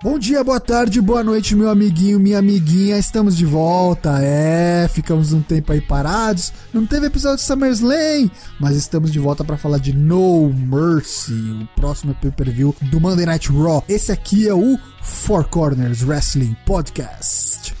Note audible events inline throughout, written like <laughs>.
Bom dia, boa tarde, boa noite, meu amiguinho, minha amiguinha. Estamos de volta. É, ficamos um tempo aí parados. Não teve episódio de SummerSlam, mas estamos de volta para falar de No Mercy, o próximo pay-per-view do Monday Night Raw. Esse aqui é o Four Corners Wrestling Podcast.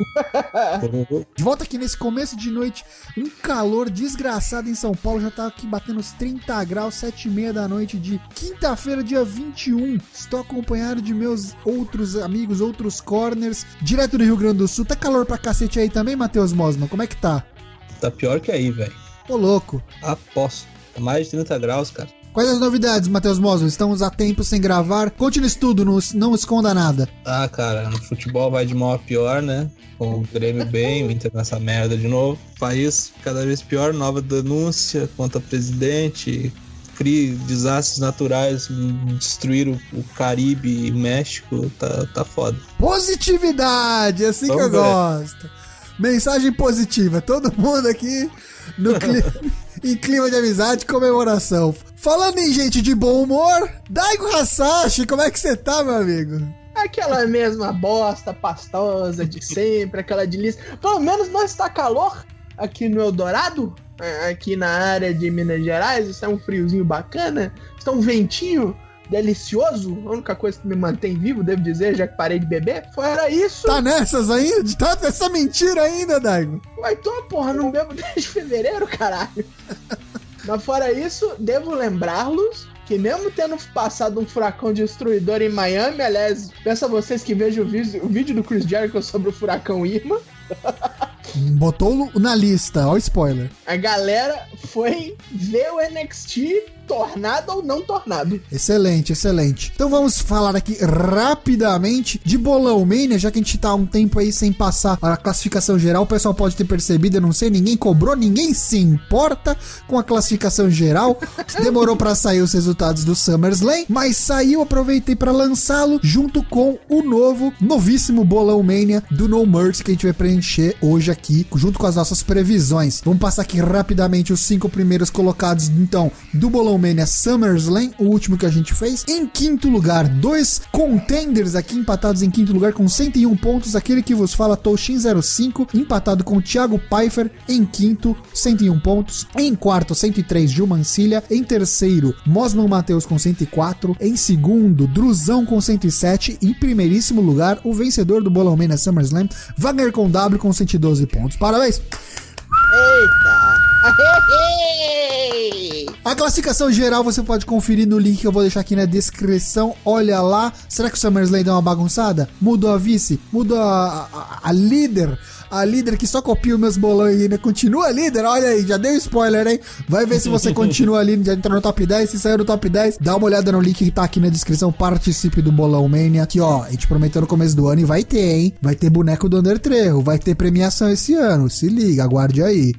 <laughs> De volta aqui nesse começo de noite, um calor desgraçado em São Paulo, já tá aqui batendo os 30 graus, 7 e meia da noite de quinta-feira, dia 21. Estou acompanhado de meus outros amigos, outros corners, direto do Rio Grande do Sul. Tá calor pra cacete aí também, Matheus Mosman? Como é que tá? Tá pior que aí, velho. Ô, louco. Aposto. Tá mais de 30 graus, cara. Quais as novidades, Matheus Mosman? Estamos a tempo sem gravar. Conte no estudo, não, não esconda nada. Ah, cara, no futebol vai de mal a pior, né? Com o Grêmio bem, o Inter nessa merda de novo. País cada vez pior, nova denúncia contra presidente, cria desastres naturais, destruir o, o Caribe e México, tá, tá foda. Positividade, assim Vamos que eu ver. gosto. Mensagem positiva, todo mundo aqui no <laughs> clima, em clima de amizade e comemoração. Falando em gente de bom humor, Daigo Hasashi, como é que você tá, meu amigo? Aquela mesma bosta pastosa de sempre, aquela delícia. Pelo menos não está calor aqui no Eldorado, é, aqui na área de Minas Gerais. Está um friozinho bacana, está um ventinho delicioso. A única coisa que me mantém vivo, devo dizer, já que parei de beber. Fora isso. Tá nessas ainda? Tá essa mentira ainda, Daigo? Mas tô, porra, não bebo <laughs> desde fevereiro, caralho. Mas fora isso, devo lembrá-los que mesmo tendo passado um furacão destruidor em Miami, aliás, peço a vocês que vejam o vídeo, do Chris Jericho sobre o furacão Irma. <laughs> Botou na lista, ó o spoiler. A galera foi ver o NXT tornado ou não tornado. Excelente, excelente. Então vamos falar aqui rapidamente de Bolão Mania, já que a gente tá um tempo aí sem passar a classificação geral. O pessoal pode ter percebido, eu não sei, ninguém cobrou, ninguém se importa com a classificação geral. Demorou para sair os resultados do SummerSlam, mas saiu, aproveitei para lançá-lo junto com o novo, novíssimo Bolão Mania do No Mercy que a gente vai preencher hoje aqui, junto com as nossas previsões. Vamos passar aqui rapidamente os cinco primeiros colocados, então, do Bolão WrestleMania SummerSlam, o último que a gente fez. Em quinto lugar, dois contenders aqui empatados em quinto lugar com 101 pontos. Aquele que vos fala, Toshin05, empatado com Thiago Pfeiffer em quinto, 101 pontos. Em quarto, 103, Gil Mancilha. Em terceiro, Mosman Matheus com 104. Em segundo, Druzão com 107. Em primeiríssimo lugar, o vencedor do Bolão Mania SummerSlam, Wagner com W com 112 pontos. Parabéns! Eita! <laughs> A classificação geral você pode conferir no link que eu vou deixar aqui na descrição. Olha lá. Será que o SummerSlam deu uma bagunçada? Mudou a vice? Mudou a, a, a líder? A líder que só copia os meus bolões e ainda continua líder. Olha aí, já deu spoiler, hein? Vai ver se você <laughs> continua ali, já entrou no top 10. Se saiu do top 10, dá uma olhada no link que tá aqui na descrição. Participe do Bolão Mania. Que ó, a gente prometeu no começo do ano e vai ter, hein? Vai ter boneco do Undertrejo, vai ter premiação esse ano. Se liga, aguarde aí.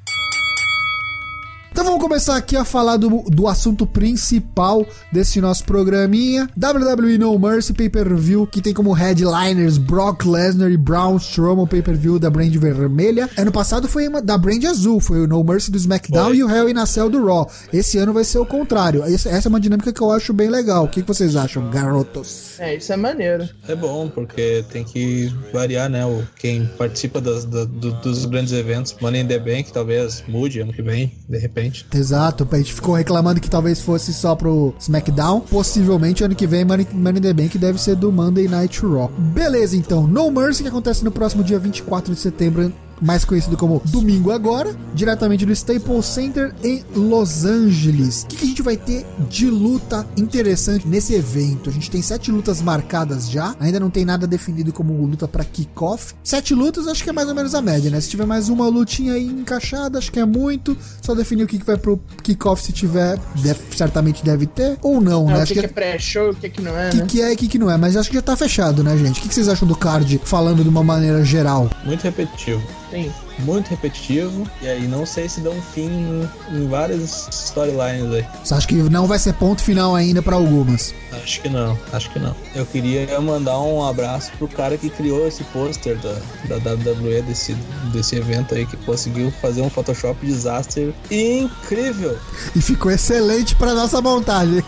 Vamos começar aqui a falar do, do assunto principal desse nosso programinha. WWE No Mercy Pay-Per-View, que tem como headliners Brock Lesnar e Braun Strowman, Pay-Per-View da brand vermelha. Ano passado foi uma, da brand azul, foi o No Mercy do SmackDown foi. e o Hell in a Cell do Raw. Esse ano vai ser o contrário. Essa, essa é uma dinâmica que eu acho bem legal. O que, que vocês acham, garotos? É, isso é maneiro. É bom, porque tem que variar, né? O, quem participa das, da, do, dos grandes eventos. Money in the Bank talvez mude ano que vem, de repente. Exato, a gente ficou reclamando que talvez fosse só pro SmackDown. Possivelmente ano que vem Money, Money in the Bank deve ser do Monday Night Raw. Beleza, então. No Mercy que acontece no próximo dia 24 de setembro mais conhecido como Domingo Agora, diretamente do Staples Center em Los Angeles. O que, que, a gente vai ter de luta interessante nesse evento? A gente tem sete lutas marcadas já, ainda não tem nada definido como luta para kickoff. Sete lutas, acho que é mais ou menos a média, né? Se tiver mais uma lutinha aí encaixada, acho que é muito. Só definir o que, que vai pro kickoff se tiver, deve, certamente deve ter, ou não, né? O que, que, é pré-show, o que, que não é, que né? que é e o que, que não é, mas acho que já tá fechado, né, gente? O que, que vocês acham do card falando de uma maneira geral? Muito repetitivo. Sim. Muito repetitivo. E aí não sei se dá um fim em, em várias storylines aí. Você acha que não vai ser ponto final ainda pra algumas? Acho que não, acho que não. Eu queria mandar um abraço pro cara que criou esse pôster da, da WWE desse, desse evento aí, que conseguiu fazer um Photoshop disaster incrível. E ficou excelente pra nossa montagem.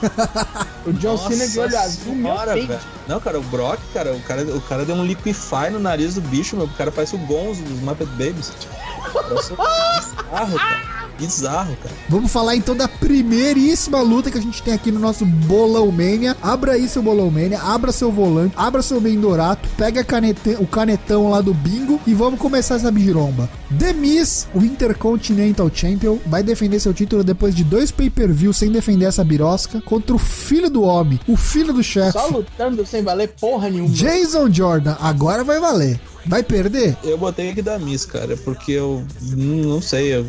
O John Cena de olho azul, meu. Não, cara, o Brock, cara, o cara, o cara deu um liquify no nariz do bicho, meu. O cara parece o Gonzo dos Muppet Babies. Bizarro, cara. Bizarro, cara. Vamos falar então da primeiríssima luta que a gente tem aqui no nosso Bolão Mania. Abra aí seu Bolão Mania, abra seu volante, abra seu Mendorato, pega a canete- o canetão lá do bingo e vamos começar essa biromba. The Miz, o Intercontinental Champion, vai defender seu título depois de dois pay-per-view sem defender essa birosca contra o filho do homem, o filho do chefe, Só lutando sem valer porra nenhuma. Jason Jordan. Agora vai valer. Vai perder? Eu botei aqui da Miss, cara, porque eu não sei, eu,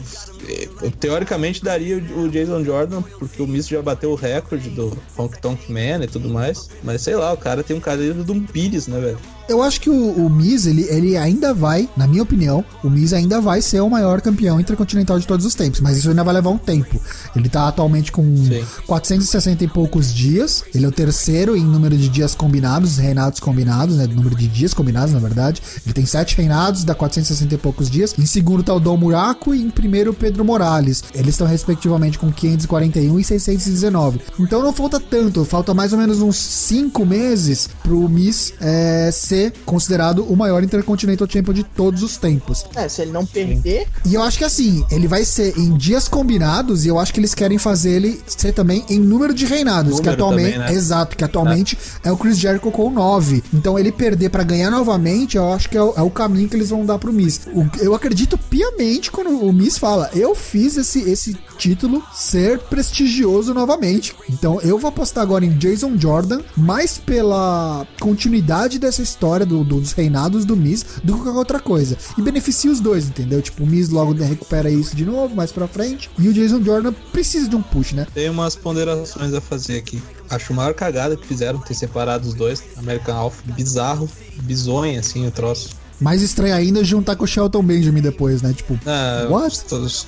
eu teoricamente daria o o Jason Jordan, porque o Miss já bateu o recorde do Honk Tonk Man e tudo mais, mas sei lá, o cara tem um cadeiro de um Pires, né, velho? Eu acho que o, o Miz, ele, ele ainda vai, na minha opinião, o Miz ainda vai ser o maior campeão intercontinental de todos os tempos, mas isso ainda vai levar um tempo. Ele tá atualmente com Sim. 460 e poucos dias, ele é o terceiro em número de dias combinados, reinados combinados, né, número de dias combinados, na verdade. Ele tem sete reinados, dá 460 e poucos dias. Em segundo tá o Dom Muraco e em primeiro o Pedro Morales. Eles estão respectivamente com 541 e 619. Então não falta tanto, falta mais ou menos uns 5 meses pro Miz é, ser considerado o maior Intercontinental Champion de todos os tempos. É, se ele não perder, E eu acho que assim, ele vai ser em dias combinados e eu acho que eles querem fazer ele ser também em número de reinados, que Número atualmente, também, né? exato, que atualmente é. o Chris Jericho com 9. Então ele perder pra ganhar novamente, eu acho que é o, é o caminho que eles vão dar pro Miz. O- eu acredito piamente quando o Miz fala, eu fiz esse, esse título ser prestigioso novamente. Então eu vou apostar agora em Jason Jordan, mais pela continuidade dessa história do- do- dos reinados do Miz do que qualquer outra coisa. E beneficia os dois, entendeu? Tipo, o Miz logo recupera isso de novo, mais pra frente. E o Jason Jordan precisa de um push, né? Tem umas ponderações a fazer aqui. Acho a maior cagada que fizeram ter separado os dois. American Alpha, bizarro, bizonho assim o troço. Mais estranho ainda é juntar com o Shelton Benjamin depois, né? Tipo, Ah, What? todos-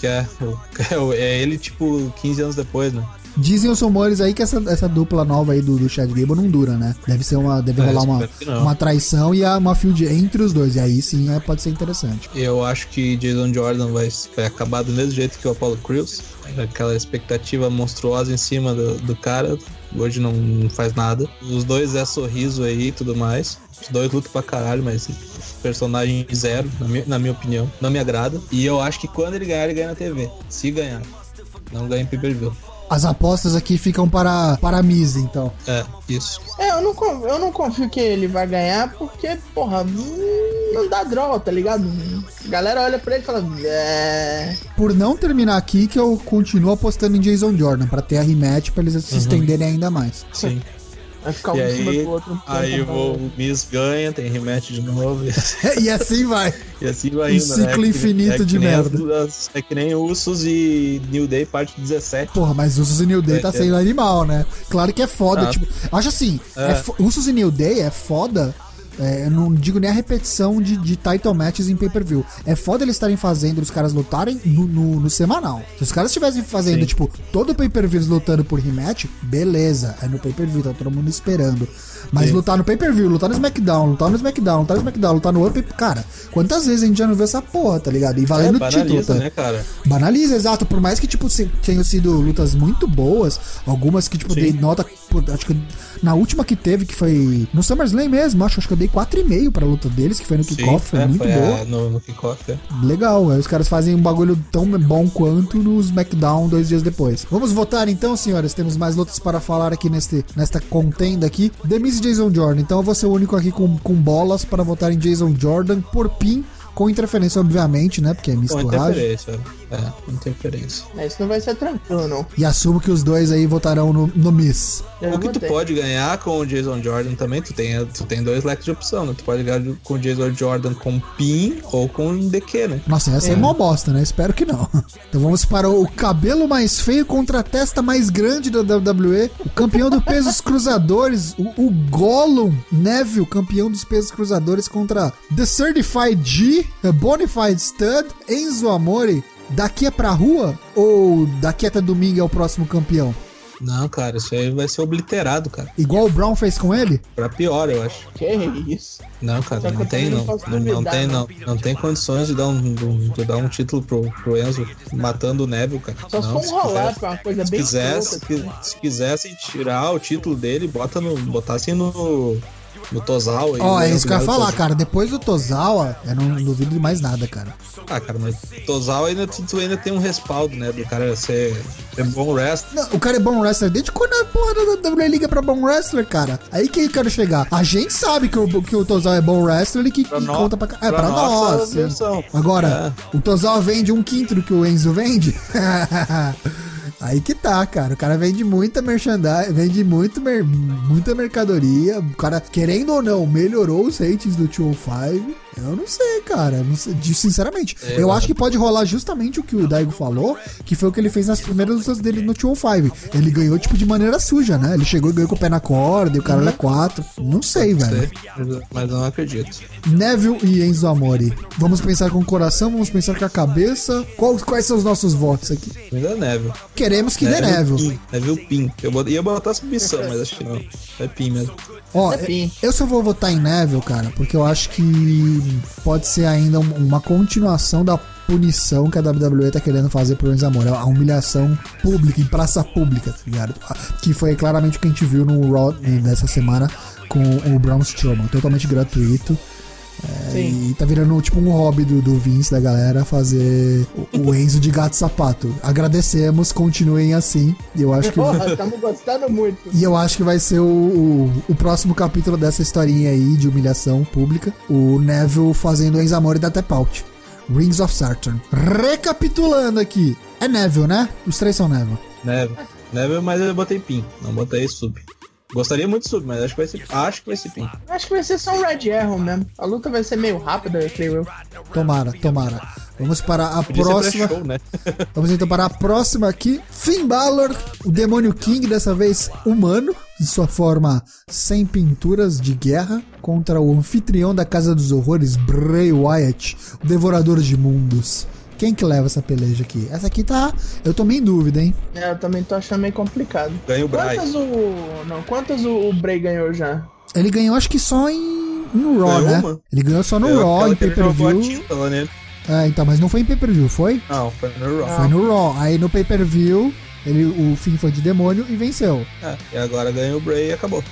que é, <laughs> é é ele, tipo, 15 anos depois, né? Dizem os rumores aí que essa, essa dupla nova aí do, do Chad Gable não dura, né? Deve ser uma. Deve É, rolar uma, uma traição e uma field entre os dois. E aí sim é, pode ser interessante. Eu acho que Jason Jordan vai, vai acabar do mesmo jeito que o Apollo Crews. Aquela expectativa monstruosa em cima do, do cara. Hoje não, não faz nada. Os dois é sorriso aí e tudo mais. Os dois lutam pra caralho, mas personagem zero, na minha, na minha opinião. Não me agrada. E eu acho que quando ele ganhar, ele ganha na TV. Se ganhar. Não ganha em pay-per-view. As apostas aqui ficam para, para a Miz, então. É, isso. é, eu não, con- eu não confio que ele vai ganhar, porque, porra, não dá draw, tá ligado? A galera olha pra ele e fala, é. Por não terminar aqui, que eu continuo apostando em Jason Jordan, pra ter a rematch, pra eles Uhum. se estenderem ainda mais. Sim. Vai ficar um E em cima aí, do outro. aí o Miz ganha, tem rematch de novo. <laughs> e assim vai. E assim vai Um indo, né? ciclo É que- infinito é que de as merda. duas- é que nem Usos e New Day, parte 17. Porra, mas Usos e New Day tá É, é. sendo animal, né? Claro que é foda. Ah. Tipo, acho assim, É. é Usos e New Day é foda. É, eu não digo nem a repetição de, de title matches em pay-per-view. É foda eles estarem fazendo os caras lutarem no, no- no semanal. Se os caras estivessem fazendo, Sim. tipo, todo pay-per-view lutando por rematch, beleza. É no pay-per-view, tá todo mundo esperando. Mas Sim. lutar no pay-per-view, lutar no SmackDown, lutar no SmackDown, lutar no SmackDown, lutar no Up, cara, quantas vezes a gente já não viu essa porra, tá ligado? E É, valendo título, banaliza, tá? né, cara? Banaliza, exato. Por mais que, tipo, tenham sido lutas muito boas, algumas que, tipo, Sim. dei nota. Pô, Acho que na última que teve, que foi no SummerSlam mesmo, acho, acho que eu dei 4,5 pra luta deles, que foi no kickoff, foi é, muito foi boa. a- no, no kickoff, é. Legal, aí os caras fazem um bagulho tão bom quanto no SmackDown dois dias depois. Vamos votar então, senhoras. Temos mais lutas para falar aqui neste, nesta contenda aqui. Miz e Jason Jordan. Então eu vou ser o único aqui com, com bolas para votar em Jason Jordan por pin. Com interferência, obviamente, né? Porque é Com misturagem. interferência. É, interferência. Mas isso não vai ser tranquilo, não. E assumo que os dois aí votarão no, no Miss. Eu O que tu botei. pode ganhar com o Jason Jordan também, tu tem, tu tem dois leques de opção, né? Tu pode ganhar com o Jason Jordan com PIN ou com DQ, né? Nossa, essa é mó bosta, né? Espero que não. <laughs> Então vamos para o cabelo mais feio contra a testa mais grande da WWE. O campeão dos pesos <laughs> cruzadores, o, o Gollum Neville, campeão dos pesos cruzadores contra The Certified G, a Bonafide Stud, Enzo Amore. Daqui é pra rua ou daqui até domingo é o próximo campeão? Não, cara, isso aí vai ser obliterado, cara. Igual o Brown fez com ele? Pra pior, eu acho. Que isso? Não, cara, não tem, não. não Não, tem, não. não. Tem condições de dar um, de dar um título pro, pro Enzo matando o Neville, cara. Só se não, for um rolar, pra uma coisa se bem quisesse, se, assim. se quisessem tirar o título dele, bota no, botassem no, no Tozawa. Ó, é ganha isso que eu ia falar, cara. Depois do Tozawa, eu não duvido de mais nada, cara. Ah, cara, mas Tozawa ainda, tu, ainda tem um respaldo, né? Do cara ser, ser bom wrestler. Não, o cara é bom wrestler desde quando a porra da WWE liga pra bom wrestler, cara. Aí que eu quero chegar. A gente sabe que o, que o Tozawa é bom wrestler e que, Pra que nó- conta pra cá. É, pra, pra nós. Agora, o Tozawa vende um quinto do que o Enzo vende. <laughs> Aí que tá, cara. O cara vende muita merchandising, vende muito mer- muita mercadoria. O cara, querendo ou não, melhorou os ratings do 205. Eu não sei, cara. Não sei, sinceramente. É, eu mano. acho que pode rolar justamente o que o Daigo falou, que foi o que ele fez nas primeiras lutas dele no 205. Ele ganhou, tipo, de maneira suja, né? Ele chegou e ganhou com o pé na corda, e o cara é 4. Não sei, velho. Sei, mas- não acredito. Neville e Enzo Amore. Vamos pensar com o coração, vamos pensar com a cabeça. Qual- quais são os nossos votos aqui? Ainda é Neville. Queremos que dê Neville. Pin. Neville Pin. Eu bot- ia botar submissão, mas acho que não. É Pin mesmo. Ó, É eu só vou votar em Neville, cara, porque eu acho que pode ser ainda um- uma continuação da punição que a WWE tá querendo fazer pro Enzo. A humilhação pública, em praça pública, tá ligado? Que foi claramente o que a gente viu no Raw dessa semana com o Braun Strowman. Totalmente gratuito. É, Sim. e tá virando tipo um hobby do, do Vince, da galera, fazer o, o Enzo de gato e sapato. Agradecemos, continuem assim. E eu acho que. Porra, estamos gostando muito. E eu acho que vai ser o, o, o próximo capítulo dessa historinha aí de humilhação pública. O Neville fazendo Enzo Amore da Tap Out. Rings of Saturn. Recapitulando aqui. É Neville, né? Os três são Neville. Neville. Neville, mas eu botei Pin. Não botei sub. Gostaria muito de sub, mas acho que vai ser. Acho que vai ser Pin. Acho que vai ser só um Red Arrow mesmo. A luta vai ser meio rápida, eu creio eu. Tomara, tomara. Vamos para a Podia próxima. né? <laughs> Vamos então para a próxima aqui. Finn Balor, o Demônio King, dessa vez humano, em sua forma sem pinturas de guerra, contra o anfitrião da Casa dos Horrores, Bray Wyatt, o Devorador de Mundos. Quem que leva essa peleja aqui? Essa aqui tá. Eu tô meio em dúvida, hein? É, eu também tô achando meio complicado. Ganha o Bray. Quantas o. Não, quantas o, Bray ganhou já? Ele ganhou, acho que só em. No Raw, Ganhou né? uma? Ele ganhou só no É, Raw, em pay-per-view. É, então, mas não foi em pay-per-view, foi? Não, foi no Raw. Foi no Raw. Aí no pay-per-view, ele, o Finn foi de demônio e venceu. É, e agora ganha o Bray e acabou.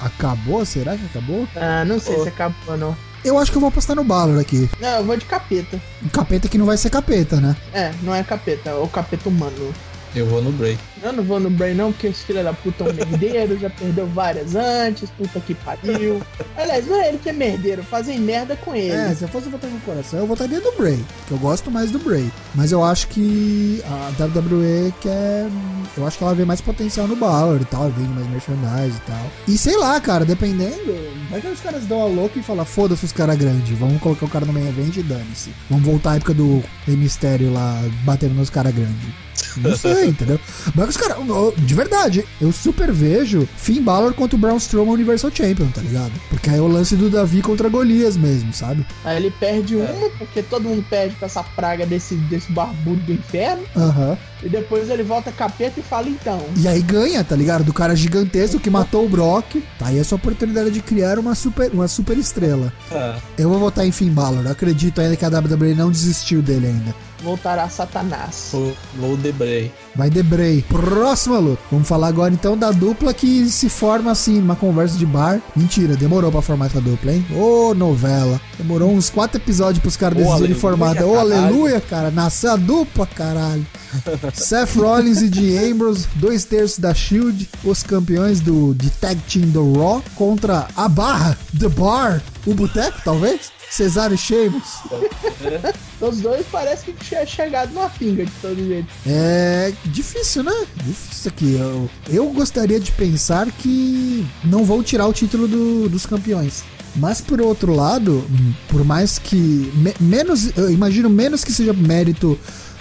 Acabou? Será que acabou? Ah, não sei Pô. se acabou, não. Eu acho que eu vou apostar no Balor aqui. Não, eu vou de capeta. Um capeta que não vai ser capeta, né? É, não é capeta, é o capeta humano. Eu vou no Bray. Eu não vou no Bray não, porque esse filho da puta é um merdeiro, já perdeu várias antes, puta que pariu. Aliás, não é ele que é merdeiro, fazem merda com ele. É, se eu fosse votar com o coração, eu votaria no Bray. Que eu gosto mais do Bray. Mas eu acho que a WWE quer. Eu acho que ela vê mais potencial no Balor e tal. Vende mais merchandise e tal. E sei lá, cara, dependendo. Vai que os caras dão a louca e falam: foda-se os caras grandes. Vamos colocar o cara no main event e dane-se. Vamos voltar à época do Mistério lá batendo nos caras grandes. Não sei, <laughs> entendeu? Mas os caras, de verdade, eu super vejo Finn Balor contra o Braun Strowman Universal Champion, tá ligado? Porque aí é o lance do Davi contra Golias mesmo, sabe? Aí ele perde É. uma, porque todo mundo perde pra essa praga desse, desse barbudo do inferno. Aham. E depois ele volta capeta e fala, então. E aí ganha, tá ligado? Do cara gigantesco que matou o Brock. Tá aí essa oportunidade de criar uma super, uma super estrela. Ah, Eu vou votar em Finn Balor. Eu acredito ainda que a WWE não desistiu dele ainda. Voltará Satanás. vou, vou de Bray. Vai Debray. Próxima luta. Vamos falar agora então da dupla que se forma assim, numa conversa de bar. Mentira, demorou pra formar essa dupla, hein? Ô, novela. Demorou uns quatro episódios pros caras decidirem aleluia, formar. Ô, caralho. aleluia, cara. Nasceu a dupla, caralho. <laughs> Seth Rollins e Dean Ambrose, dois terços da Shield, os campeões do de Tag Team do Raw contra a Barra, The Bar, o Boteco, talvez? Cesaro e Sheamus. Os dois parece que tinha chegado numa pinga de todo jeito. É difícil, né? Difícil aqui. Eu, eu gostaria de pensar que não vão tirar o título do- dos campeões. Mas por outro lado, por mais que. me- menos. Eu imagino menos que seja mérito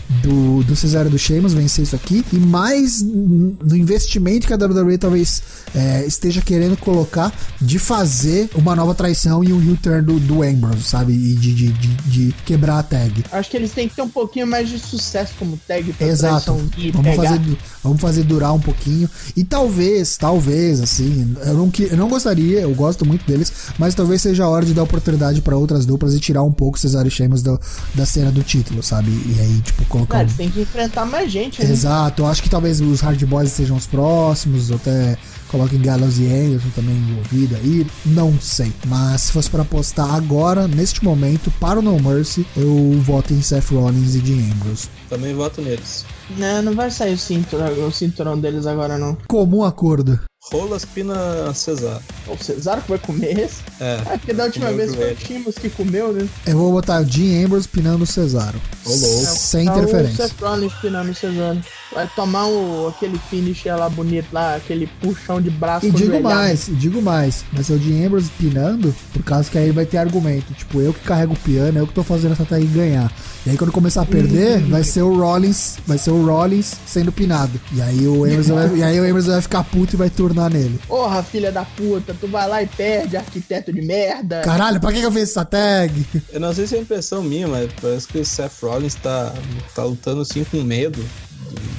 do, do Cesaro e do Sheamus vencer isso aqui. E mais no investimento que a WWE talvez é, esteja querendo colocar de fazer uma nova traição e um heel turn do, do Ambrose, sabe? E de, de, de, de quebrar a tag. Acho que eles têm que ter um pouquinho mais de sucesso como tag pra Exato. e Vamos pegar. fazer, vamos fazer durar um pouquinho. E talvez, talvez, assim, eu não, que- eu não gostaria, eu gosto muito deles, mas talvez seja a hora de dar oportunidade pra outras duplas e tirar um pouco Cesaro e Sheamus do- da cena do título, sabe? E aí, tipo, colocar. Cara, um- eles têm que enfrentar mais gente, né? Exato, eu acho que talvez os Hard Boys sejam os próximos, ou até coloquem Gallows e Anderson também envolvido aí, não sei. Mas se fosse pra apostar agora, neste momento, para o No Mercy, eu voto em Seth Rollins e Dean Ambrose. Também voto neles. Não, não vai sair o cinturão, o cinturão deles agora, não. Comum acordo. Rolas Pina Cesar. O Cesaro que vai comer esse? É. Ah, porque da última vez foi o. Timos que comeu, né? Eu vou botar o Dean Ambrose pinando o Cesaro. Ô, louco. Sem Tá interferência. O Seth Rollins pinando o Cesaro. Vai tomar o, aquele finisher lá bonito lá, aquele puxão de braço E digo mais, e digo mais. Vai ser o Dean Ambrose pinando, por causa que aí ele vai ter argumento. Tipo, eu que carrego o piano, eu que tô fazendo essa tag ganhar. E aí quando começar a perder, vai ser o Rollins, vai ser o Rollins sendo pinado. E aí o Ambrose vai, e aí o Ambrose vai ficar puto e vai turnar nele. Porra, filha da puta, tu vai lá e perde, arquiteto de merda. Caralho, pra que que eu fiz essa tag? Eu não sei se é impressão minha, mas parece que o Seth Rollins tá, tá lutando assim com medo.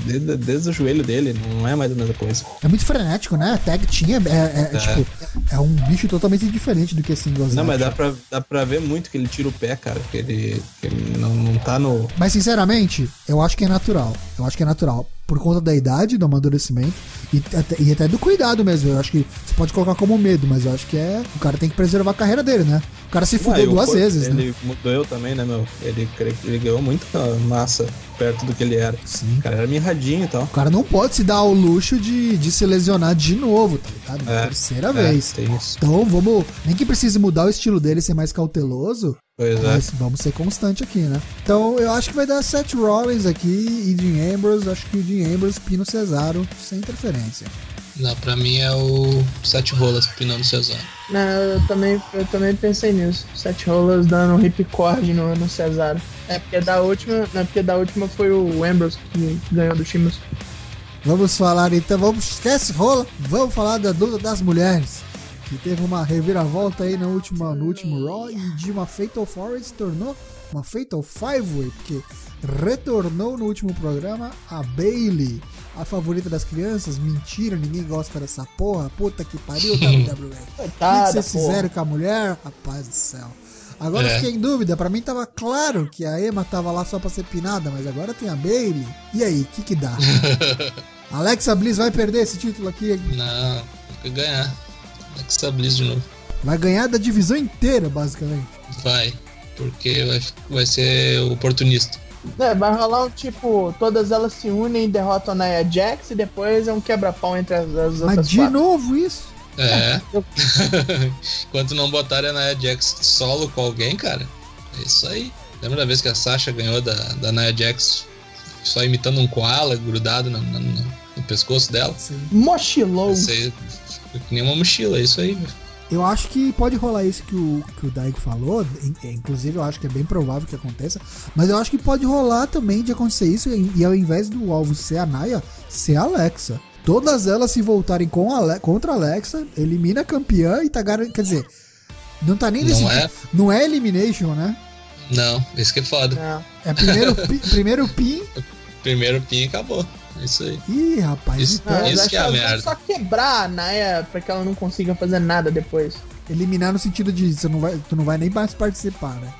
Desde, desde o joelho dele, não é mais a mesma coisa. É muito frenético, né? A tag tinha, é, é- é, tipo, é um bicho totalmente diferente do que singles. Não, mas dá pra, dá pra ver muito que ele tira o pé, cara. Que ele, que ele não, não tá no. Mas sinceramente, eu acho que é natural. Eu acho que é natural. Por conta da idade, do amadurecimento e até, e até do cuidado mesmo. Eu acho que você pode colocar como medo, mas eu acho que é. O cara tem que preservar a carreira dele, né? O cara se Ah, fudeu o duas corpo vezes, né? Ele mudou também, né, meu? Ele, ele ganhou muita massa perto do que ele era. Sim. O cara era mirradinho e tal. O cara não pode se dar ao luxo de, de se lesionar de novo, tá ligado? É, Terceira É, vez. Então vamos. Nem que precise mudar o estilo dele, ser mais cauteloso. Pois é. Mas vamos ser constante aqui, né? Então eu acho que vai dar Seth Rollins aqui e Dean Ambrose. Acho que o Dean Ambrose pino Cesaro sem interferência. Não, pra mim é o Sete Rolas pinando Cesaro. Não, eu também, eu também pensei nisso. Sete rolas dando um ripcord no, no Cesaro. É porque da última. Não, porque da última foi o Ambrose que ganhou do Timos. Vamos falar então, vamos, esquece rola, vamos falar da luta das mulheres. Que teve uma reviravolta aí no último, no último Raw e de uma Fatal Four se tornou uma Fatal Five Way, porque retornou no último programa a Bailey, a favorita das crianças. Mentira, ninguém gosta dessa porra. Puta que pariu, <laughs> WWE. O que Coitada, vocês porra. fizeram com a mulher? Rapaz do céu. Agora eu É. fiquei em dúvida. Pra mim tava claro que a Emma tava lá só pra ser pinada, mas agora tem a Bailey. E aí, o que que dá? <laughs> Alexa Bliss vai perder esse título aqui. Não, tem que ganhar. Alexa Bliss de novo. Vai ganhar da divisão inteira, basicamente. Vai. Porque vai, vai ser oportunista. É, vai rolar um tipo, todas elas se unem e derrotam a Nia Jax e depois é um quebra-pau entre as, as Mas outras de quatro. novo isso? É. <laughs> Enquanto não botarem a Nia Jax solo com alguém, cara. É isso aí. Lembra da vez que a Sasha ganhou da, da Nia Jax só imitando um koala grudado no, no- no- no pescoço dela? Mochilou. Isso aí foi que nem uma mochila, é isso aí. velho. Eu acho que pode rolar isso que o, que o Daigo falou. in- Inclusive, eu acho que é bem provável que aconteça. Mas eu acho que pode rolar também de acontecer isso. E, ao invés do alvo ser a Naya, ser a Alexa. Todas elas se voltarem com a Ale- contra a Alexa, elimina a campeã e tá garantido. Quer dizer, não tá nem Não decidido. é? Não é elimination, né? Não, isso que é foda. Não. É primeiro, <laughs> pi- primeiro pin. Primeiro pin e acabou. É isso aí. Ih, rapaz, Isso- então, Isso que é a merda. só quebrar a Naya pra que ela não consiga fazer nada depois. eliminar no sentido de você não vai, tu não vai nem mais participar, né?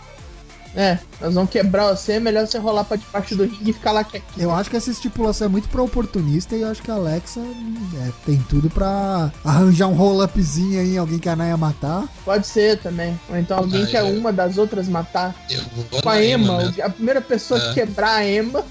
É, nós vamos quebrar você, é melhor você rolar pra debaixo do ringue e ficar lá quietinho. Eu acho que essa estipulação é muito pra oportunista e eu acho que a Alexa é, tem tudo pra arranjar um roll-upzinho aí, alguém que a Naya matar. Pode ser também. Ou então alguém Ah, que é eu- uma das outras matar. Eu vou Com a na Emma, mesmo. a primeira pessoa É. que quebrar a Emma.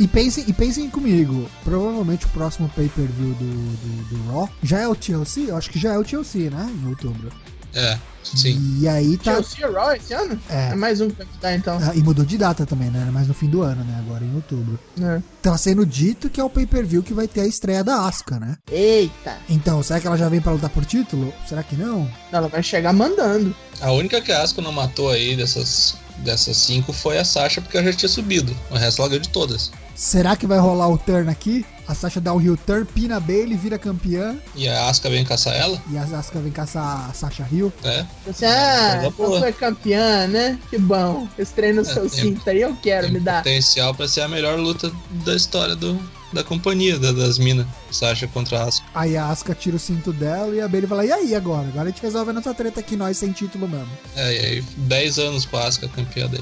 E pensem, e pensem comigo, provavelmente o próximo pay-per-view do, do, do Raw já é o TLC? Eu acho que já é o TLC, né? Em outubro. É, sim. E aí tá. Chelsea e Raw esse ano? É. É mais um que vai dar então. Ah, E mudou de data também, né? Era mais no fim do ano, né? Agora em outubro. É. Tá sendo dito que é o pay-per-view que vai ter a estreia da Asuka, né? Eita! Então, será que ela já vem pra lutar por título? Será que não? Ela vai chegar mandando. A única que a Asuka não matou aí dessas, dessas cinco foi a Sasha, porque ela já tinha subido. O resto ela ganhou de todas. Será que vai rolar o turn aqui? A Sasha dá o heel turn, pina Bailey, vira campeã E a Asuka vem caçar ela, e a Asuka vem caçar a Sasha Hill. né? Você, ah, Coisa então foi campeã, né? Que bom. Esse treino no seu tem- cinto aí eu quero, Tem me dá. potencial pra ser a melhor luta da história do, da companhia, da- das minas. Sasha contra a Asuka. Aí a Asuka tira o cinto dela e a Bailey fala: E aí agora? Agora a gente resolve a nossa treta aqui, nós sem título mesmo. É, e aí 10 anos pra Asuka campeã daí.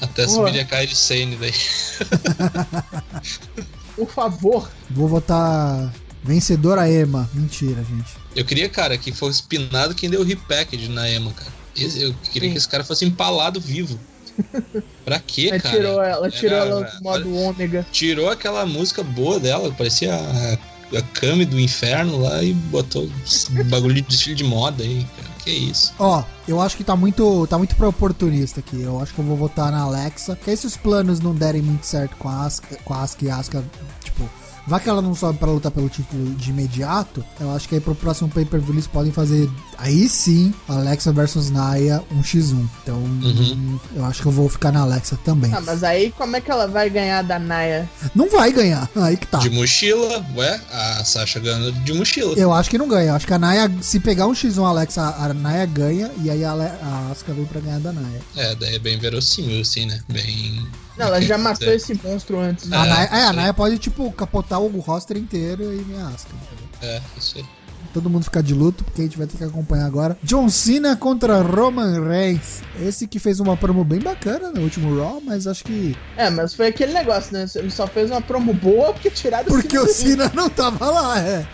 Até Boa. subir a Kairi Sane daí. <laughs> Por favor. Vou votar vencedora Ema. Mentira, gente. Eu queria, cara, que fosse pinado quem deu o repackage na Emma, cara. Eu queria Sim. que esse cara fosse empalado vivo. <laughs> pra quê, Ela cara? tirou ela, tirou Era- ela do modo ômega. Tirou aquela música boa dela, parecia a, a Kami do inferno lá e botou bagulho de estilo de moda aí, cara. Que isso? Ó, eu acho que tá muito, tá muito pra oportunista aqui. Eu acho que eu vou votar na Alexa. Que aí se os planos não derem muito certo com a Asuka, com a Asuka e a Asuka, vai que ela não sobe pra lutar pelo título de imediato, eu acho que aí pro próximo pay-per-view eles podem fazer, aí sim, Alexa versus Naya 1x1. Então, Uhum. eu acho que eu vou ficar na Alexa também. Ah, mas aí como é que ela vai ganhar da Naya? Não vai ganhar, <laughs> aí que tá. De mochila, ué, a Sasha ganhando de mochila. Eu acho que não ganha. Eu acho que a Naya, se pegar um x1 Alexa, a Naya ganha e aí a, Ale- a Asuka vem pra ganhar da Naya. É, daí é bem verossímil, assim, né? Bem. Não, ela já matou É. esse monstro antes. né? A É, Naya, é, a sim. Naya pode, tipo, capotar o roster inteiro e Asuka. entendeu? É, isso aí. Todo mundo ficar de luto, porque a gente vai ter que acompanhar agora. John Cena contra Roman Reigns. Esse que fez uma promo bem bacana no último Raw, mas acho que. É, mas foi aquele negócio, né? Ele só fez uma promo boa porque tiraram Porque Cena o do ringue. Cena não tava lá, é.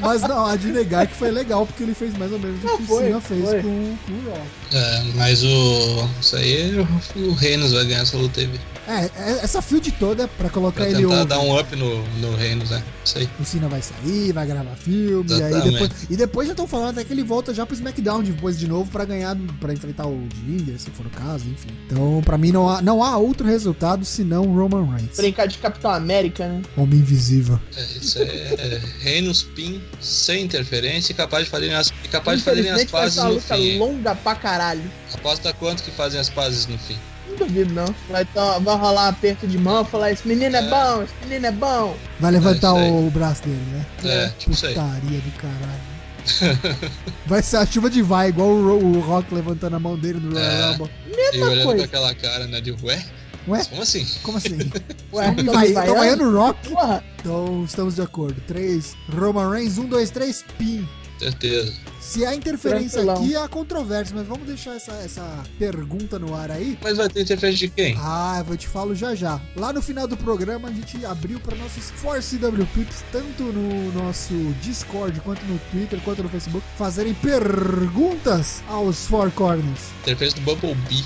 Mas não, há de negar que foi legal, porque ele fez mais ou menos o que foi, o Cena fez foi. com, com o Raw. É, mas o. Isso aí, o, Reinos vai ganhar essa luta aí. É, é- essa field toda é pra colocar ele tentar over. dar um up no, no Reinos, né? Isso aí. O Cena vai sair, vai gravar filme, e aí depois. E depois já estão falando até que ele volta já pro SmackDown depois de novo pra ganhar, pra enfrentar o Jinder, se for o caso, enfim. Então, pra mim, não há, não há outro resultado senão Roman Reigns. Brincar de Capitão América, né? Homem invisível. É, isso aí é Reinos Pin sem interferência e capaz de fazerem as, e capaz de fazerem as pazes no luta fim. longa pra caralho. Aposta quanto que fazem as pazes no fim. Não duvido, não. Vai, tá- vai rolar um aperto de mão, falar, esse menino é, É. bom, esse menino é bom. Vai levantar É o, o braço dele, né? É, tipo isso aí. Putaria do caralho. <laughs> Vai ser a chuva de vai, igual o, o Rock levantando a mão dele no Royal É. Rumble. E olhando coisa. com aquela cara, né? De ué? Ué? Como assim? Como assim? <laughs> Ué, Estão tão vai, vaiando? Rock? Porra, Então estamos de acordo. 3, Roman Reigns, 1, 2, 3, pin. Certeza. Se há interferência Tranquilão. aqui, há controvérsia, mas vamos deixar essa, essa pergunta no ar aí. Mas vai ter interferência de quem? Ah, eu vou te falo já já. Lá no final do programa a gente abriu para nossos 4CW Pips, tanto no nosso Discord, quanto no Twitter, quanto no Facebook, fazerem perguntas aos Four Corners. Interferência do Bumblebee.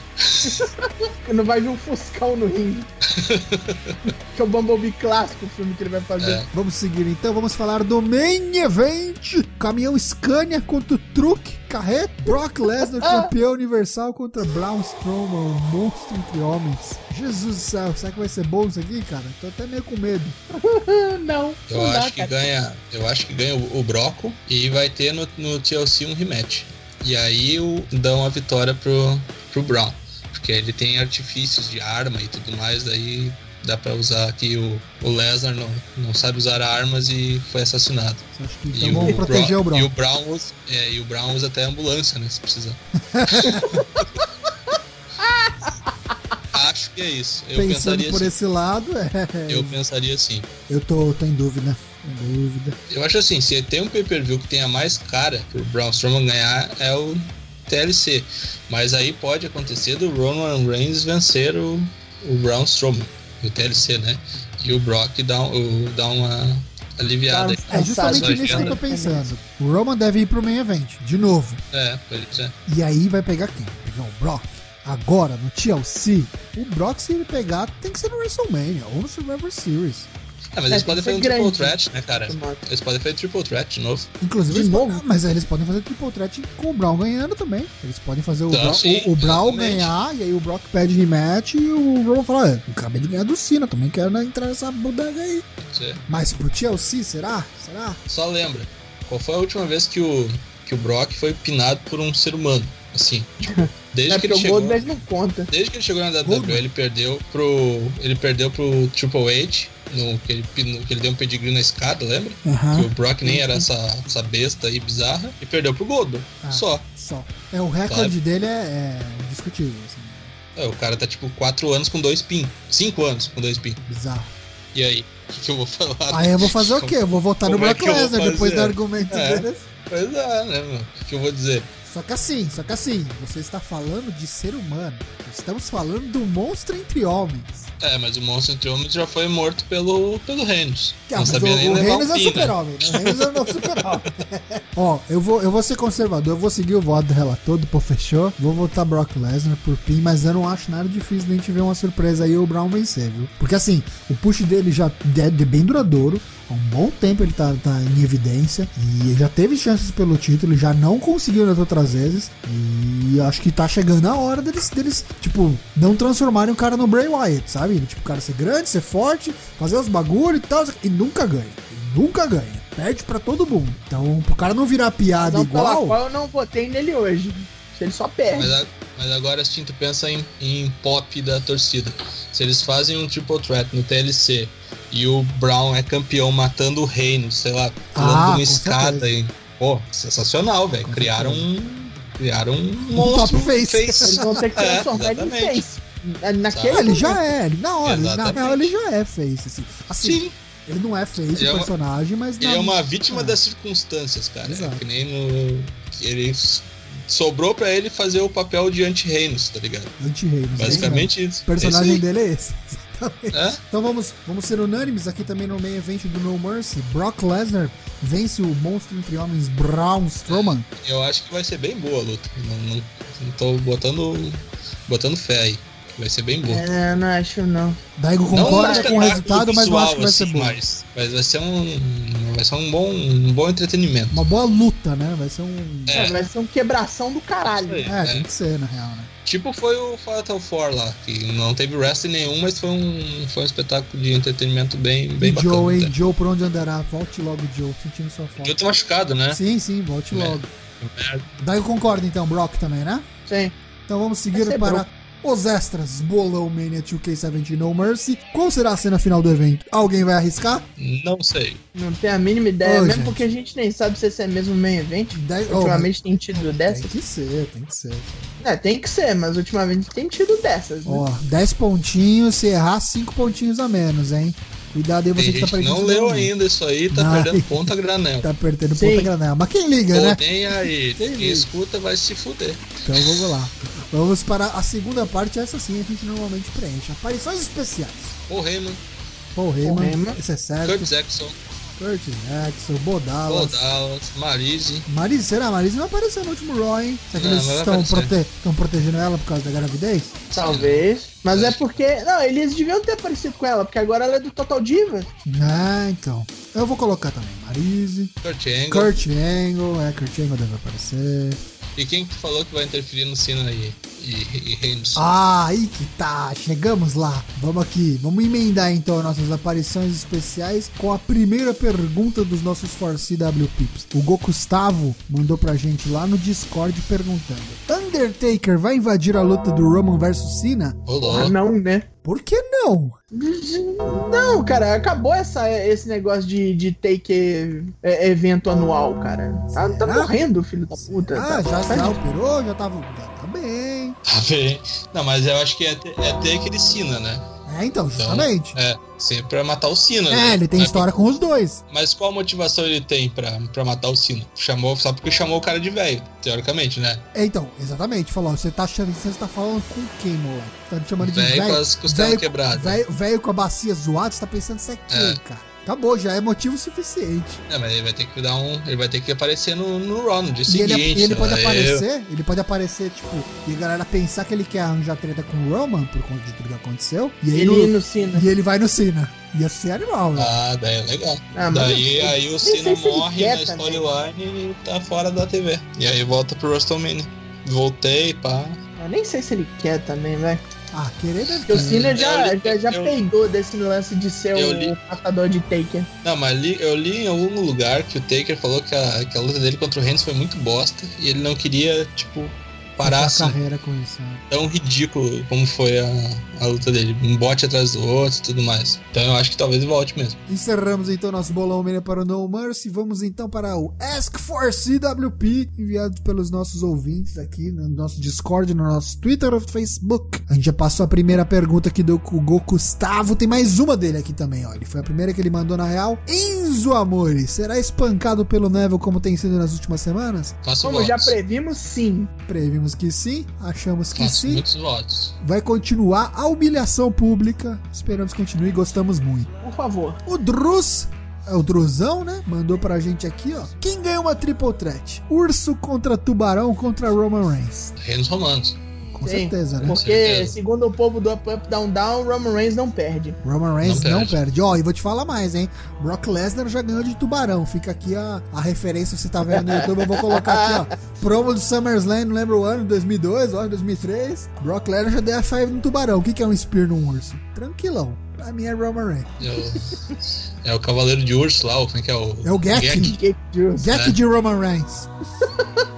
<laughs> não vai vir um Fuscão no ringue. <laughs> que é o Bumblebee clássico, o filme que ele vai fazer. É. Vamos seguir então, vamos falar do Main Event. Caminhão Scania contra Truque Carreta. Brock Lesnar, campeão universal contra Braun Strowman, o monstro entre homens. Jesus do céu, será que vai ser bom isso aqui, cara? Tô até meio com medo. <laughs> Não, Eu não dá, acho que cara. ganha. Eu acho que ganha o, o Broco e vai ter no, no TLC um rematch. E aí o, dão a vitória pro, pro Brown. Porque ele tem artifícios de arma e tudo mais, daí dá pra usar aqui o, o Lesnar não, não sabe usar armas e foi assassinado. Que E então vamos proteger o Brown, Brown? E o Brown usa, é, e o Brown usa até ambulância, né? Se precisar. <laughs> Acho que é isso. Eu Pensando pensaria por assim. esse lado, é. Eu pensaria assim. Eu tô, tô em dúvida. Em dúvida. Eu acho assim, se tem um pay-per-view que tenha mais cara pro Braun Strowman ganhar, é o TLC. Mas aí pode acontecer do Roman Reigns vencer o, o Braun Strowman, o TLC, né? E o Brock dá, o, dá uma aliviada aí. É justamente nisso que eu tô pensando. O Roman deve ir pro main event, de novo. É, pois é. E aí vai pegar quem? Pegar o Brock. Agora, no TLC, o Brock, se ele pegar, tem que ser no WrestleMania ou no Survivor Series. Ah, mas eles É, podem fazer um triple threat, né, cara? Eles podem fazer triple threat de novo. Inclusive, De eles novo? podem- mas aí eles podem fazer triple threat com o Brown ganhando também. Eles podem fazer o, Então, Brown, sim, o, o Brown ganhar, e aí o Brock pede rematch e o Roman fala: é, acabei de ganhar do Cena, também quero né, entrar nessa bodega aí. Mas pro TLC, será? Será? Só lembra, qual foi a última vez que o, que o Brock foi pinado por um ser humano? Assim, tipo, <laughs> desde É que ele o chegou. Goldberg não conta. Desde que ele chegou na WWE, ele perdeu pro. Ele perdeu pro Triple H, no, que, ele, que ele deu um pedigree na escada, lembra? Aham. Que o Brock nem era essa, essa besta aí bizarra. E perdeu pro Goldberg. Ah. Só. Só. É, o recorde dele é, é discutível, assim. É, o cara tá tipo 4 anos com dois pin. 5 anos com dois pin. Bizarro. E aí? O que, que eu vou falar? Aí eu vou fazer o quê? Eu vou votar no Como é Brock que vou Lesnar depois do argumento É. deles. Pois é, né, meu? O que eu vou dizer? Só que assim, só que assim, você está falando de ser humano. Estamos falando do monstro entre homens. É, mas o monstro entre homens já foi morto pelo, pelo Reynolds. Ah, não sabia o, nem o Reynolds é o né? super-homem, né? O Reynolds é o super-homem. <laughs> Ó, eu vou, eu vou ser conservador, eu vou seguir o voto do relator, do Fechou. Vou votar Brock Lesnar por PIN, mas eu não acho nada difícil de a gente ver uma surpresa aí e o Brown vencer, viu? Porque assim, o push dele já é bem duradouro. Há um bom tempo ele tá, tá em evidência. E ele já teve chances pelo título, ele já não conseguiu nas outras vezes. E acho que tá chegando a hora deles, deles tipo, não transformarem o cara no Bray Wyatt, sabe? Tipo, o cara ser grande, ser forte, fazer os bagulho e tal. E nunca ganha. E nunca ganha. Perde pra todo mundo. Então, pro cara não virar piada Não pela igual. qual eu não votei nele hoje. Se ele só perde. Mas, mas agora assim, tu pensa em, em pop da torcida. Se eles fazem um triple threat no TLC e o Brown é campeão matando o reino, sei lá, pulando Ah, uma escada certeza. e. Pô, sensacional, velho. Criaram um. Criaram um monstro top face. Eles vão ter que <laughs> É, transformar ele em face. Na- Naquele Ah, ele já é, ele, na hora, ele- na real ele já é face, assim. Assim, Sim, ele não é face Ele é o uma- personagem, mas ele na- é uma vítima Ah. das circunstâncias, cara. Exato. É que nem no. Ele sobrou pra ele fazer o papel de anti-reinos, tá ligado? anti-reinos. é isso Basicamente isso. mesmo. O personagem É isso dele é esse. É? Então vamos, vamos ser unânimes aqui também no main event do No Mercy. Brock Lesnar vence o monstro entre homens Braun Strowman. Eu acho que vai ser bem boa a luta. Não, não, não tô botando, botando fé aí. Vai ser bem boa. É, não acho não. Daigo Não concorda um com o resultado, mas eu acho que vai ser assim, bom. mas, mas vai ser um, vai ser um bom, um bom entretenimento. Uma boa luta, né? Vai ser um. É. É, Vai ser um quebração do caralho. Aí. É, É. tem que ser, na real, né? Tipo foi o Fatal Four lá, que não teve wrestling nenhum, mas foi um, foi um espetáculo de entretenimento bem, bem e bacana. Joe, hein? até. Joe, por onde andará? Volte logo, Joe, sentindo sua O falta. Joe tá machucado, né? Sim, sim, volte É. logo. Merda. Daigo concorda então, Brock também, né? Sim. Então vamos seguir ser para os extras. Bolão Mania 2K17 No Mercy. Qual será a cena final do evento? Alguém vai arriscar? Não sei. Não tenho a mínima ideia, Ô, mesmo gente. porque a gente nem sabe se esse é mesmo main event. Dez- oh, Ultimamente tem tido Tem dessas. que ser, tem que ser. É, tem que ser, mas ultimamente tem tido dessas, né? Ó, 10 pontinhos, se errar, 5 pontinhos a menos, hein? Cuidado aí, você Tem que tá perdendo. não leu ainda isso aí, tá Ai. perdendo ponta granel. Tá perdendo Sim. ponta granel. Mas quem liga, Pô, né? nem aí. Quem liga? escuta vai se fuder. Então vamos lá. Vamos para a segunda parte, essa sim a gente normalmente preenche. Aparições especiais. O Heyman, Paul Heyman, Heyman. esse é certo. Kurt Jackson, Curtis Jackson, Bodalas. Dallas, Marise. Marise, será? Marise não apareceu no último Raw, hein? Será que Não, eles não estão prote- estão protegendo ela por causa da gravidez? Talvez. Mas é porque. Não, eles deviam ter aparecido com ela, porque agora ela é do Total Diva. Ah, então. Eu vou colocar também Marise, Kurt Angle. Kurt Angle, é, Kurt Angle deve aparecer. E quem que falou que vai interferir no Cena e, e, e? Ah, aí que tá, chegamos lá. Vamos aqui, vamos emendar então nossas aparições especiais com a primeira pergunta dos nossos 4CW Pips. O Go Gustavo mandou pra gente lá no Discord perguntando: Undertaker vai invadir a luta do Roman versus Cena? Ô, Ah, não, né? Por que não? Não, cara, acabou essa, esse negócio de, de take é, evento anual, cara. Tá, tá morrendo, filho da puta. Ah, tá, já, tá já operou, já tava, tá bem. Tá bem. Não, mas eu acho que é ter, é ter aquele Cena, né? É, então, justamente. É, sempre pra matar o Cena, É, né? ele tem Mas- história com os dois. Mas qual motivação ele tem pra, pra matar o Cena? Chamou só porque chamou o cara de velho, teoricamente, né? É, então, exatamente. Falou, você tá achando você tá falando com quem, moleque? Tá te chamando de Velho velho. com as costelas quebradas. Velho, velho com a bacia zoada, você tá pensando isso aqui, É. cara. Acabou, já é motivo suficiente. É, mas ele vai ter que dar um. Ele vai ter que aparecer no, no Raw no dia E ele, seguinte. e ele pode aí aparecer, ele pode aparecer, tipo, e a galera pensar que ele quer arranjar treta com o Roman por conta de tudo que aconteceu. E aí Ele no- Cena. e ele vai no Cena. Ia ser animal, eu- velho. Ah, daí é legal. Ah, daí eu- aí o Cena ele morre na storyline e tá fora da TV. E aí volta pro WrestleMania. Voltei, pá. Eu nem sei se ele quer também, velho. Ah, querer deve Porque o. Cena já, já, já eu- peidou desse lance de ser o li- matador de Taker. Não, mas li- eu li em algum lugar que o Taker falou que a, que a luta dele contra o Reigns foi muito bosta e ele não queria, tipo, parar Fechar a assim, carreira com isso. né? tão ridículo como foi a, a luta dele. Um bote atrás do outro e tudo mais. Então eu acho que talvez volte mesmo. Encerramos então nosso bolão mania para o No Mercy. Vamos então para o Ask for CWP, enviado pelos nossos ouvintes aqui no nosso Discord, no nosso Twitter ou Facebook. A gente já passou a primeira pergunta aqui do Hugo Gustavo. Tem mais uma dele aqui também, ó. Ele foi a primeira que ele mandou na real. Enzo Amores, será espancado pelo Neville como tem sido nas últimas semanas? Faço Como já previmos, sim. Previmos que sim, achamos que Faço sim. muitos votos. Vai continuar a humilhação pública. Esperamos que continue e gostamos muito. Por favor. O Drus, é o Druzão, né? Mandou pra gente aqui, ó. Quem ganha uma triple threat? Urso contra Tubarão contra Roman Reigns. Reinos romanos. Com Sim, certeza, né? Porque, certeza. segundo o povo do Up Up Down Down, Roman Reigns não perde. Roman Reigns não Não perde. Ó, e vou te falar mais, hein? Brock Lesnar já ganhou de Tubarão. Fica aqui a, a referência, se tá vendo no YouTube, eu vou colocar aqui, ó. <laughs> Promo do SummerSlam, não lembro o ano, 2002, ó, 2003. Brock Lesnar já deu a 5 no Tubarão. O que, que é um Spear num urso? Tranquilão. Pra mim é Roman Reigns. É o, é o Cavaleiro de Urso lá, o- como é que é o. É o Gek. Que justo. Jack É. de Roman Reigns. <laughs>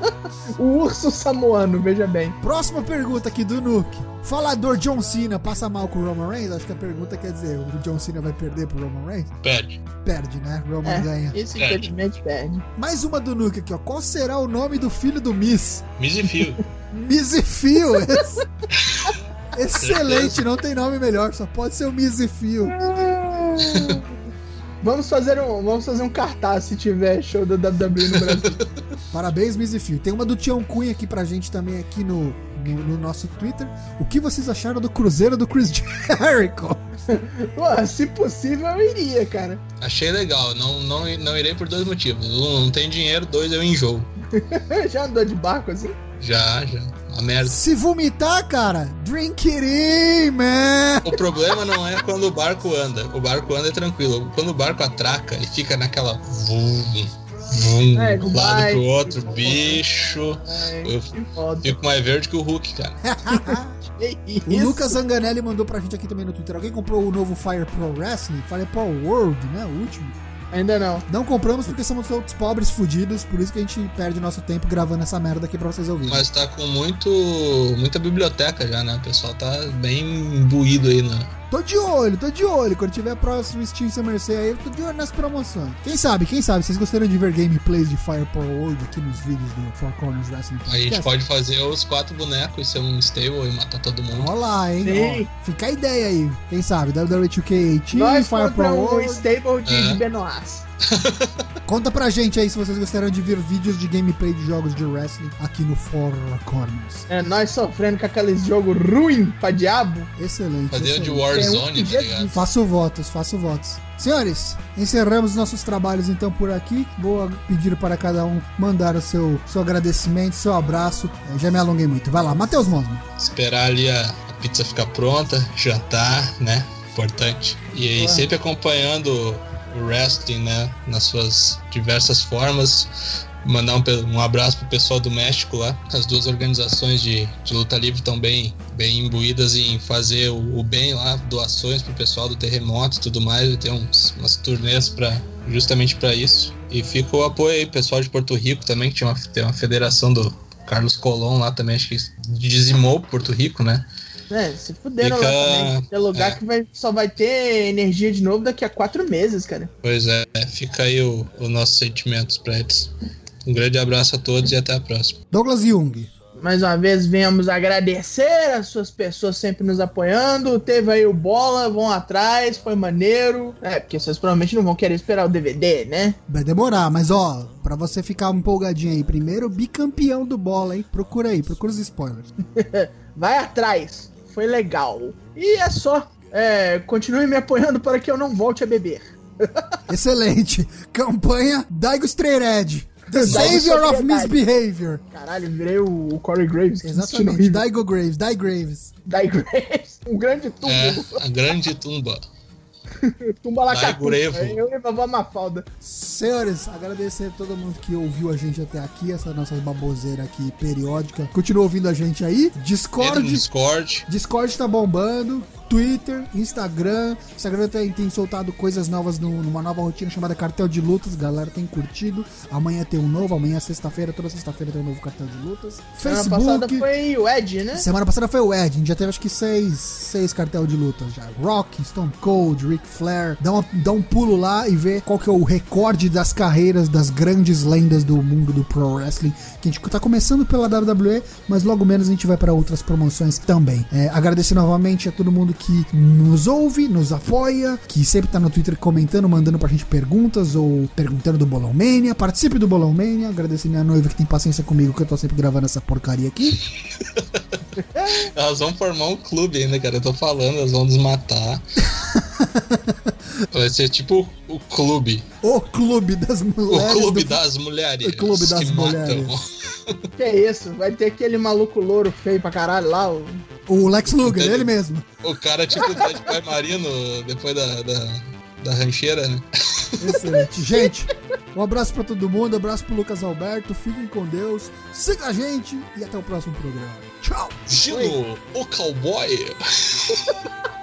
O urso samoano, veja bem. Próxima pergunta aqui do Nuke. Falador John Cena passa mal com o Roman Reigns? Acho que a pergunta quer dizer, o John Cena vai perder pro Roman Reigns? Perde. Perde, né? Roman É, ganha. isso Perde. infelizmente perde. Mais uma do Nuke aqui, ó. Qual será o nome do filho do Miss? Miz e Fio. <laughs> Miss e Fio. Esse- <laughs> Excelente, não tem nome melhor, só pode ser o Miss e Fio. <laughs> Vamos fazer um, vamos fazer um cartaz se tiver show da WWE no Brasil. <laughs> Parabéns, Miss e Fio. Tem uma do Tião Cunha aqui pra gente também aqui no, no, no nosso Twitter. O que vocês acharam do Cruzeiro do Chris <laughs> Jericho? Pô, se possível, eu iria, cara. Achei legal. Não, não, não irei por dois motivos. Um, não tem dinheiro. Dois, eu enjoo. <laughs> Já andou de barco assim? Já, já. Uma merda. Se vomitar, cara, drink it in, man. O problema não é quando o barco anda. O barco anda é tranquilo. Quando o barco atraca e fica naquela. Vum, vum, É, um vai, lado pro outro, vai. bicho. Ai, Eu fico mais verde que o Hulk, cara. <laughs> O? Lucas Zanganelli mandou pra gente aqui também no Twitter. Alguém comprou o novo Fire Pro Wrestling? Fire Pro World, né? O último. Ainda não. Não compramos porque somos todos pobres fudidos, por isso que a gente perde nosso tempo gravando essa merda aqui pra vocês ouvirem. Mas tá com muito. muita biblioteca já, né? O pessoal tá bem imbuído aí na. Tô de olho, tô de olho. Quando tiver próximo Steam Summer Sale aí, eu tô de olho nas promoções. Quem sabe, quem sabe, vocês gostariam de ver gameplays de Fire Pro World aqui nos vídeos do Four Corners Wrestling A gente Podcast? pode fazer os quatro bonecos e ser um stable e matar todo mundo. Olha lá, hein? Sim. Ó, fica a ideia aí. Quem sabe, WWE 2K18, Nós Fire Pro contra um World. stable de, É. de Benoás. <laughs> Conta pra gente aí se vocês gostariam de ver vídeos de gameplay de jogos de wrestling aqui no Four Corners. É, nós sofrendo com aqueles jogos ruim pra diabo. Excelente. Fazer o de. Warzone, um tá ligado? Faço votos, faço votos. Senhores, encerramos nossos trabalhos então por aqui. Vou pedir para cada um mandar o seu, seu agradecimento, seu abraço. Eu já me alonguei muito. Vai lá, Matheus Mosman. Esperar ali a, a pizza ficar pronta, jantar, né? Importante. E aí, Ué. sempre acompanhando wrestling, né? Nas suas diversas formas. Mandar um, um abraço pro pessoal do México lá. As duas organizações de, de luta livre estão bem, bem imbuídas em fazer o, o bem lá, doações pro pessoal do terremoto e tudo mais. Vai ter uns, umas turnês pra, justamente para isso. E fica o apoio aí, pessoal de Porto Rico também, que tinha uma, tem uma federação do Carlos Colón lá também, acho que dizimou Porto Rico, né? É, se fuderam Fica- lá também. Tem lugar é. que vai, só vai ter energia de novo daqui a quatro meses, cara. Pois é, fica aí o- os nossos sentimentos pra eles. Um grande abraço a todos e até a próxima. Douglas Jung. Mais uma vez, venhamos agradecer as suas pessoas sempre nos apoiando. Teve aí o Bola, vão atrás, foi maneiro. É, porque vocês provavelmente não vão querer esperar o DVD, né? Vai demorar, mas ó, pra você ficar empolgadinho aí, primeiro bicampeão do bola, hein? Procura aí, procura os spoilers. <laughs> Vai atrás, foi legal. E é só. É, continue me apoiando para que eu não volte a beber. Excelente. Campanha Daigo Straight Edge. The Daigo Savior of. Misbehavior. Caralho, virei o, o Corey Graves. Exatamente. Daigo Graves. Dai Graves. Dai Graves. <laughs> Um grande túmulo. É, a grande tumba. <laughs> Tumba lá. Eu e a Mafalda. Senhores, agradecer a todo mundo que ouviu a gente até aqui, essa nossa baboseira aqui periódica. Continua ouvindo a gente aí. Discord. Discord. Discord tá bombando. Twitter, Instagram. Instagram tem, tem soltado coisas novas no- numa nova rotina chamada Cartel de Lutas. Galera tem curtido. Amanhã tem um novo. Amanhã é sexta-feira. Toda sexta-feira tem um novo Cartel de Lutas. Semana passada foi o Ed, né? Semana passada foi o Ed, a gente já teve acho que seis, seis cartel de lutas já. Rock, Stone Cold, Ric Flair. Dá, uma- dá um pulo lá e vê qual que é o recorde das carreiras das grandes lendas do mundo do pro wrestling. Que a gente tá começando pela WWE, mas logo menos a gente vai para outras promoções também. É, agradecer novamente a todo mundo que nos ouve, nos apoia, que sempre tá no Twitter comentando, mandando pra gente perguntas ou perguntando do Bolão Mania. Participe do Bolão Mania. Agradecer minha noiva que tem paciência comigo, que eu tô sempre gravando essa porcaria aqui. <laughs> Elas vão formar um clube ainda, cara. Eu tô falando, elas vão nos matar. <laughs> Vai ser tipo o clube. O clube das O mulheres. clube do- das mulheres. O clube das que mulheres. matam. Que isso? Vai ter aquele maluco louro feio pra caralho lá. O... O Lex Luger, ele mesmo. O cara tipo o Ted Pai Marino depois da, da, da rancheira, né? Excelente. Gente, um abraço pra todo mundo, um abraço pro Lucas Alberto. Fiquem com Deus. Siga a gente e até o próximo programa. Tchau. Gino, o cowboy. <laughs>